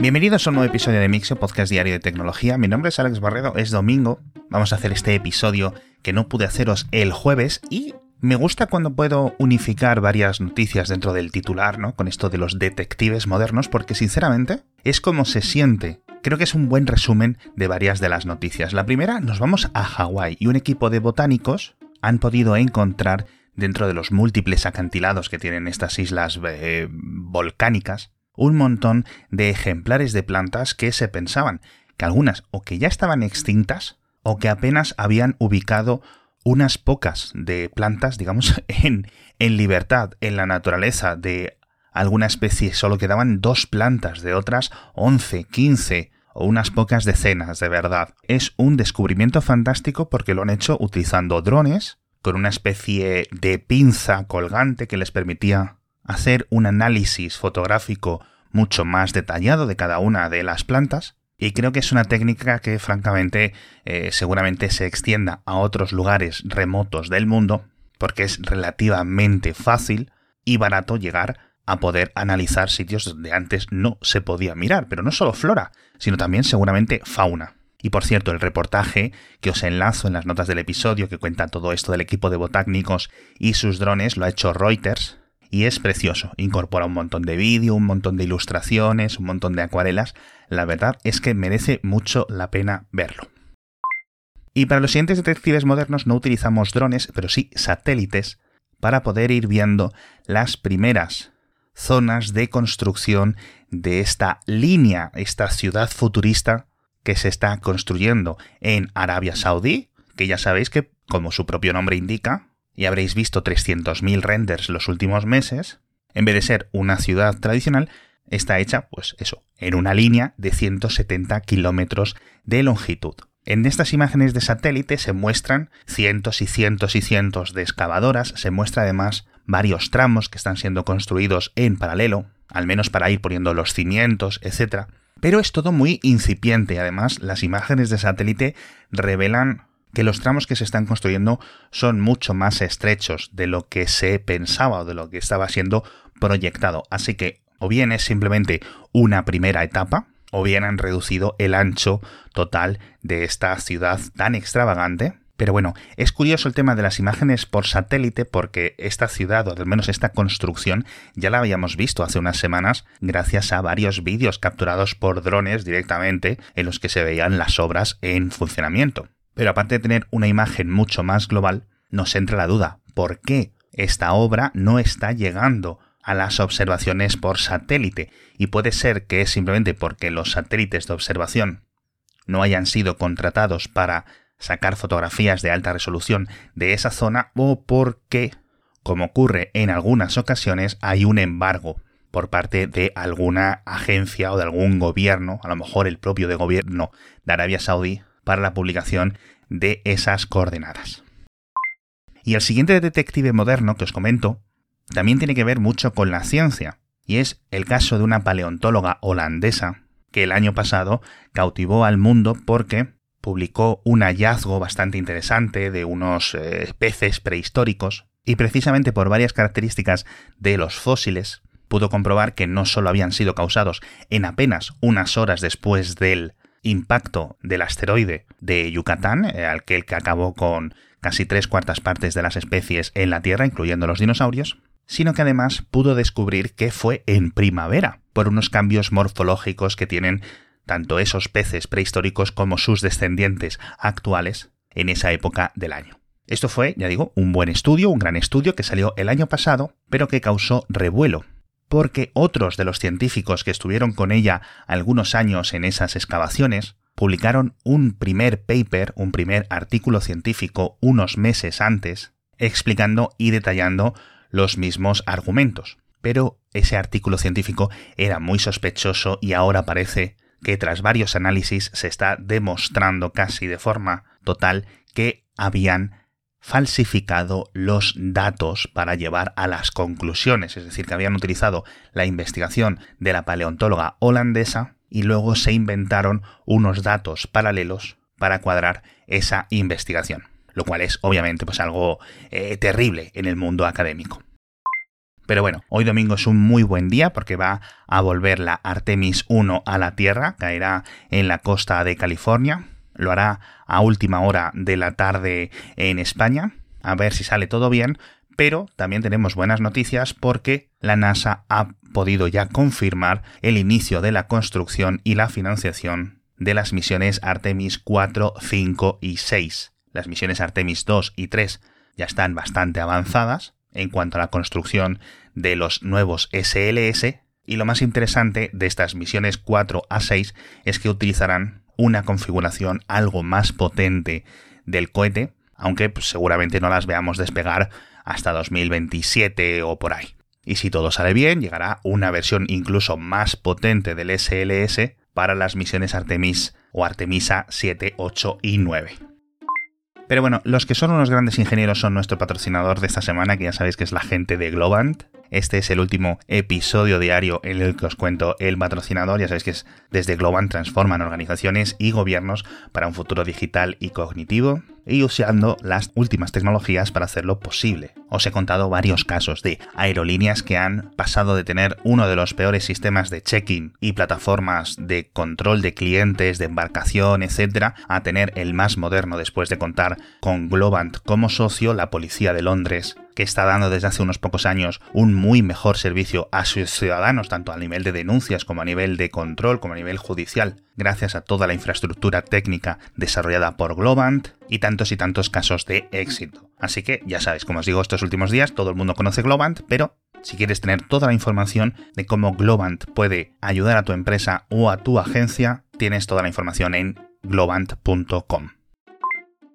Bienvenidos a un nuevo episodio de Mixio, podcast diario de tecnología. Mi nombre es Alex Barredo, es domingo. Vamos a hacer este episodio que no pude haceros el jueves y me gusta cuando puedo unificar varias noticias dentro del titular, ¿no? Con esto de los detectives modernos, porque sinceramente es como se siente. Creo que es un buen resumen de varias de las noticias. La primera, nos vamos a Hawái y un equipo de botánicos han podido encontrar dentro de los múltiples acantilados que tienen estas islas eh, volcánicas un montón de ejemplares de plantas que se pensaban que algunas o que ya estaban extintas o que apenas habían ubicado unas pocas de plantas, digamos, en, en libertad, en la naturaleza de alguna especie. Solo quedaban dos plantas de otras 11, 15 o unas pocas decenas, de verdad. Es un descubrimiento fantástico porque lo han hecho utilizando drones con una especie de pinza colgante que les permitía hacer un análisis fotográfico mucho más detallado de cada una de las plantas. Y creo que es una técnica que francamente eh, seguramente se extienda a otros lugares remotos del mundo, porque es relativamente fácil y barato llegar a poder analizar sitios donde antes no se podía mirar, pero no solo flora, sino también seguramente fauna. Y por cierto, el reportaje que os enlazo en las notas del episodio que cuenta todo esto del equipo de botánicos y sus drones lo ha hecho Reuters y es precioso. Incorpora un montón de vídeo, un montón de ilustraciones, un montón de acuarelas. La verdad es que merece mucho la pena verlo. Y para los siguientes detectives modernos no utilizamos drones, pero sí satélites para poder ir viendo las primeras zonas de construcción de esta línea, esta ciudad futurista que se está construyendo en Arabia Saudí, que ya sabéis que, como su propio nombre indica, y habréis visto 300.000 renders los últimos meses, en vez de ser una ciudad tradicional, está hecha, pues eso, en una línea de 170 kilómetros de longitud. En estas imágenes de satélite se muestran cientos y cientos y cientos de excavadoras, se muestra además varios tramos que están siendo construidos en paralelo, al menos para ir poniendo los cimientos, etc. Pero es todo muy incipiente. Además, las imágenes de satélite revelan que los tramos que se están construyendo son mucho más estrechos de lo que se pensaba o de lo que estaba siendo proyectado. Así que o bien es simplemente una primera etapa, o bien han reducido el ancho total de esta ciudad tan extravagante pero bueno, es curioso el tema de las imágenes por satélite porque esta ciudad, o al menos esta construcción, ya la habíamos visto hace unas semanas gracias a varios vídeos capturados por drones directamente en los que se veían las obras en funcionamiento. Pero aparte de tener una imagen mucho más global, nos entra la duda, ¿por qué esta obra no está llegando a las observaciones por satélite? Y puede ser que es simplemente porque los satélites de observación no hayan sido contratados para sacar fotografías de alta resolución de esa zona o porque, como ocurre en algunas ocasiones, hay un embargo por parte de alguna agencia o de algún gobierno, a lo mejor el propio de gobierno de Arabia Saudí, para la publicación de esas coordenadas. Y el siguiente detective moderno que os comento también tiene que ver mucho con la ciencia, y es el caso de una paleontóloga holandesa que el año pasado cautivó al mundo porque publicó un hallazgo bastante interesante de unos eh, peces prehistóricos y precisamente por varias características de los fósiles pudo comprobar que no solo habían sido causados en apenas unas horas después del impacto del asteroide de Yucatán, eh, aquel que acabó con casi tres cuartas partes de las especies en la Tierra, incluyendo los dinosaurios, sino que además pudo descubrir que fue en primavera, por unos cambios morfológicos que tienen tanto esos peces prehistóricos como sus descendientes actuales en esa época del año. Esto fue, ya digo, un buen estudio, un gran estudio que salió el año pasado, pero que causó revuelo, porque otros de los científicos que estuvieron con ella algunos años en esas excavaciones publicaron un primer paper, un primer artículo científico unos meses antes, explicando y detallando los mismos argumentos. Pero ese artículo científico era muy sospechoso y ahora parece que tras varios análisis se está demostrando casi de forma total que habían falsificado los datos para llevar a las conclusiones, es decir, que habían utilizado la investigación de la paleontóloga holandesa y luego se inventaron unos datos paralelos para cuadrar esa investigación, lo cual es obviamente pues algo eh, terrible en el mundo académico. Pero bueno, hoy domingo es un muy buen día porque va a volver la Artemis 1 a la Tierra, caerá en la costa de California, lo hará a última hora de la tarde en España, a ver si sale todo bien, pero también tenemos buenas noticias porque la NASA ha podido ya confirmar el inicio de la construcción y la financiación de las misiones Artemis 4, 5 y 6. Las misiones Artemis 2 y 3 ya están bastante avanzadas, en cuanto a la construcción de los nuevos SLS y lo más interesante de estas misiones 4 a 6 es que utilizarán una configuración algo más potente del cohete, aunque pues, seguramente no las veamos despegar hasta 2027 o por ahí. Y si todo sale bien, llegará una versión incluso más potente del SLS para las misiones Artemis o Artemisa 7, 8 y 9. Pero bueno, los que son unos grandes ingenieros son nuestro patrocinador de esta semana, que ya sabéis que es la gente de Globant. Este es el último episodio diario en el que os cuento el patrocinador. Ya sabéis que es desde Globant transforman organizaciones y gobiernos para un futuro digital y cognitivo y usando las últimas tecnologías para hacerlo posible. Os he contado varios casos de aerolíneas que han pasado de tener uno de los peores sistemas de check-in y plataformas de control de clientes, de embarcación, etc., a tener el más moderno después de contar con Globant como socio, la Policía de Londres, que está dando desde hace unos pocos años un muy mejor servicio a sus ciudadanos, tanto a nivel de denuncias como a nivel de control, como a nivel judicial, gracias a toda la infraestructura técnica desarrollada por Globant y tantos y tantos casos de éxito. Así que ya sabéis, como os digo estos últimos días, todo el mundo conoce Globant, pero si quieres tener toda la información de cómo Globant puede ayudar a tu empresa o a tu agencia, tienes toda la información en globant.com.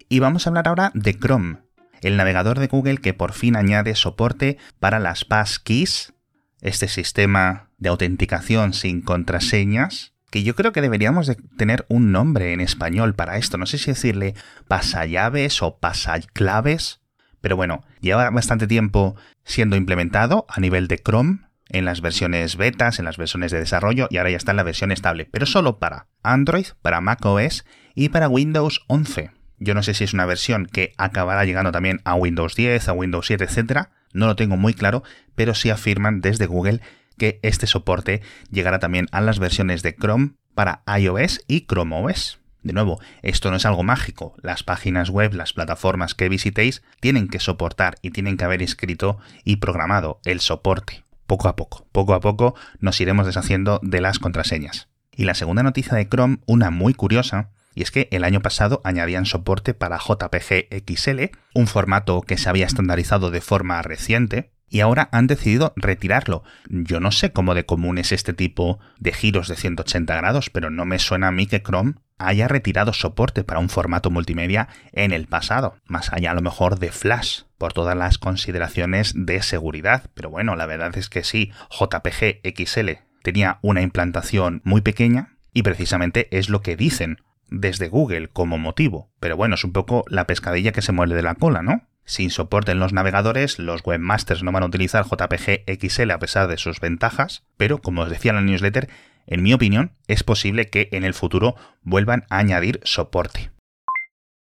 Y vamos a hablar ahora de Chrome, el navegador de Google que por fin añade soporte para las passkeys, este sistema de autenticación sin contraseñas, que yo creo que deberíamos de tener un nombre en español para esto. No sé si decirle pasallaves o pasaclaves, pero bueno, lleva bastante tiempo siendo implementado a nivel de Chrome en las versiones betas, en las versiones de desarrollo y ahora ya está en la versión estable, pero solo para Android, para macOS y para Windows 11. Yo no sé si es una versión que acabará llegando también a Windows 10, a Windows 7, etc. No lo tengo muy claro, pero sí afirman desde Google que este soporte llegará también a las versiones de Chrome para iOS y Chrome OS. De nuevo, esto no es algo mágico. Las páginas web, las plataformas que visitéis, tienen que soportar y tienen que haber escrito y programado el soporte. Poco a poco, poco a poco nos iremos deshaciendo de las contraseñas. Y la segunda noticia de Chrome, una muy curiosa, y es que el año pasado añadían soporte para JPG XL, un formato que se había estandarizado de forma reciente, y ahora han decidido retirarlo. Yo no sé cómo de común es este tipo de giros de 180 grados, pero no me suena a mí que Chrome haya retirado soporte para un formato multimedia en el pasado, más allá a lo mejor de Flash, por todas las consideraciones de seguridad. Pero bueno, la verdad es que sí, JPG XL tenía una implantación muy pequeña y precisamente es lo que dicen desde Google como motivo. Pero bueno, es un poco la pescadilla que se muerde de la cola, ¿no? Sin soporte en los navegadores, los webmasters no van a utilizar JPG XL a pesar de sus ventajas, pero como os decía en la newsletter, en mi opinión, es posible que en el futuro vuelvan a añadir soporte.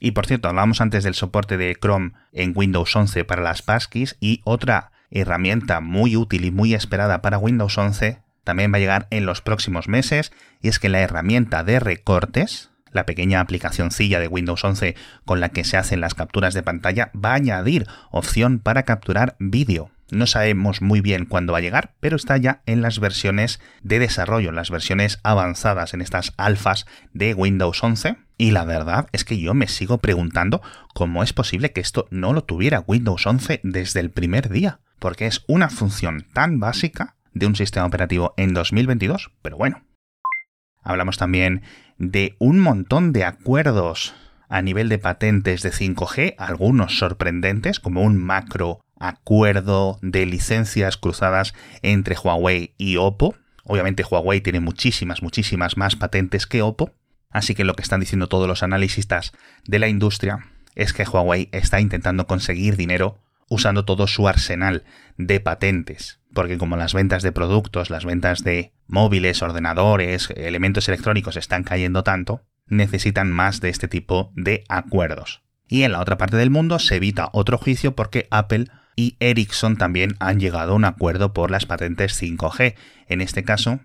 Y por cierto, hablábamos antes del soporte de Chrome en Windows 11 para las passkeys y otra herramienta muy útil y muy esperada para Windows 11 también va a llegar en los próximos meses y es que la herramienta de recortes, la pequeña aplicacioncilla de Windows 11 con la que se hacen las capturas de pantalla va a añadir opción para capturar vídeo. No sabemos muy bien cuándo va a llegar, pero está ya en las versiones de desarrollo, en las versiones avanzadas, en estas alfas de Windows 11. Y la verdad es que yo me sigo preguntando cómo es posible que esto no lo tuviera Windows 11 desde el primer día, porque es una función tan básica de un sistema operativo en 2022, pero bueno. Hablamos también de un montón de acuerdos a nivel de patentes de 5G, algunos sorprendentes, como un macro acuerdo de licencias cruzadas entre Huawei y Oppo. Obviamente Huawei tiene muchísimas, muchísimas más patentes que Oppo, así que lo que están diciendo todos los analistas de la industria es que Huawei está intentando conseguir dinero usando todo su arsenal de patentes, porque como las ventas de productos, las ventas de móviles, ordenadores, elementos electrónicos están cayendo tanto, necesitan más de este tipo de acuerdos. Y en la otra parte del mundo se evita otro juicio porque Apple y Ericsson también han llegado a un acuerdo por las patentes 5G. En este caso,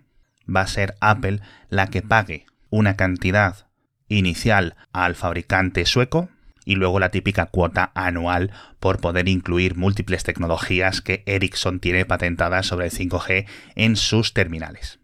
va a ser Apple la que pague una cantidad inicial al fabricante sueco y luego la típica cuota anual por poder incluir múltiples tecnologías que Ericsson tiene patentadas sobre el 5G en sus terminales.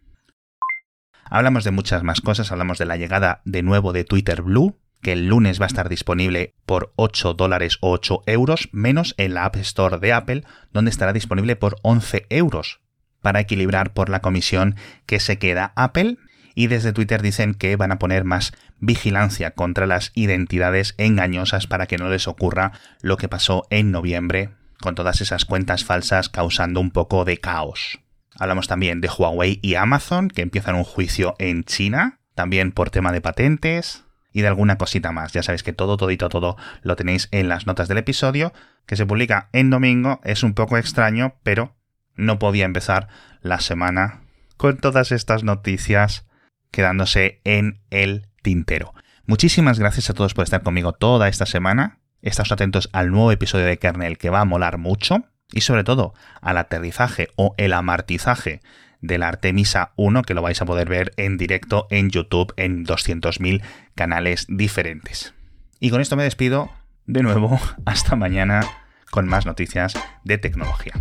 Hablamos de muchas más cosas, hablamos de la llegada de nuevo de Twitter Blue, que el lunes va a estar disponible por 8 dólares o 8 euros, menos en la App Store de Apple, donde estará disponible por 11 euros, para equilibrar por la comisión que se queda Apple. Y desde Twitter dicen que van a poner más vigilancia contra las identidades engañosas para que no les ocurra lo que pasó en noviembre con todas esas cuentas falsas causando un poco de caos. Hablamos también de Huawei y Amazon, que empiezan un juicio en China, también por tema de patentes, y de alguna cosita más. Ya sabéis que todo, todito, todo lo tenéis en las notas del episodio, que se publica en domingo. Es un poco extraño, pero no podía empezar la semana con todas estas noticias quedándose en el tintero. Muchísimas gracias a todos por estar conmigo toda esta semana. Estáos atentos al nuevo episodio de Kernel que va a molar mucho y sobre todo al aterrizaje o el amartizaje de la Artemisa 1 que lo vais a poder ver en directo en YouTube en 200.000 canales diferentes. Y con esto me despido de nuevo hasta mañana con más noticias de tecnología.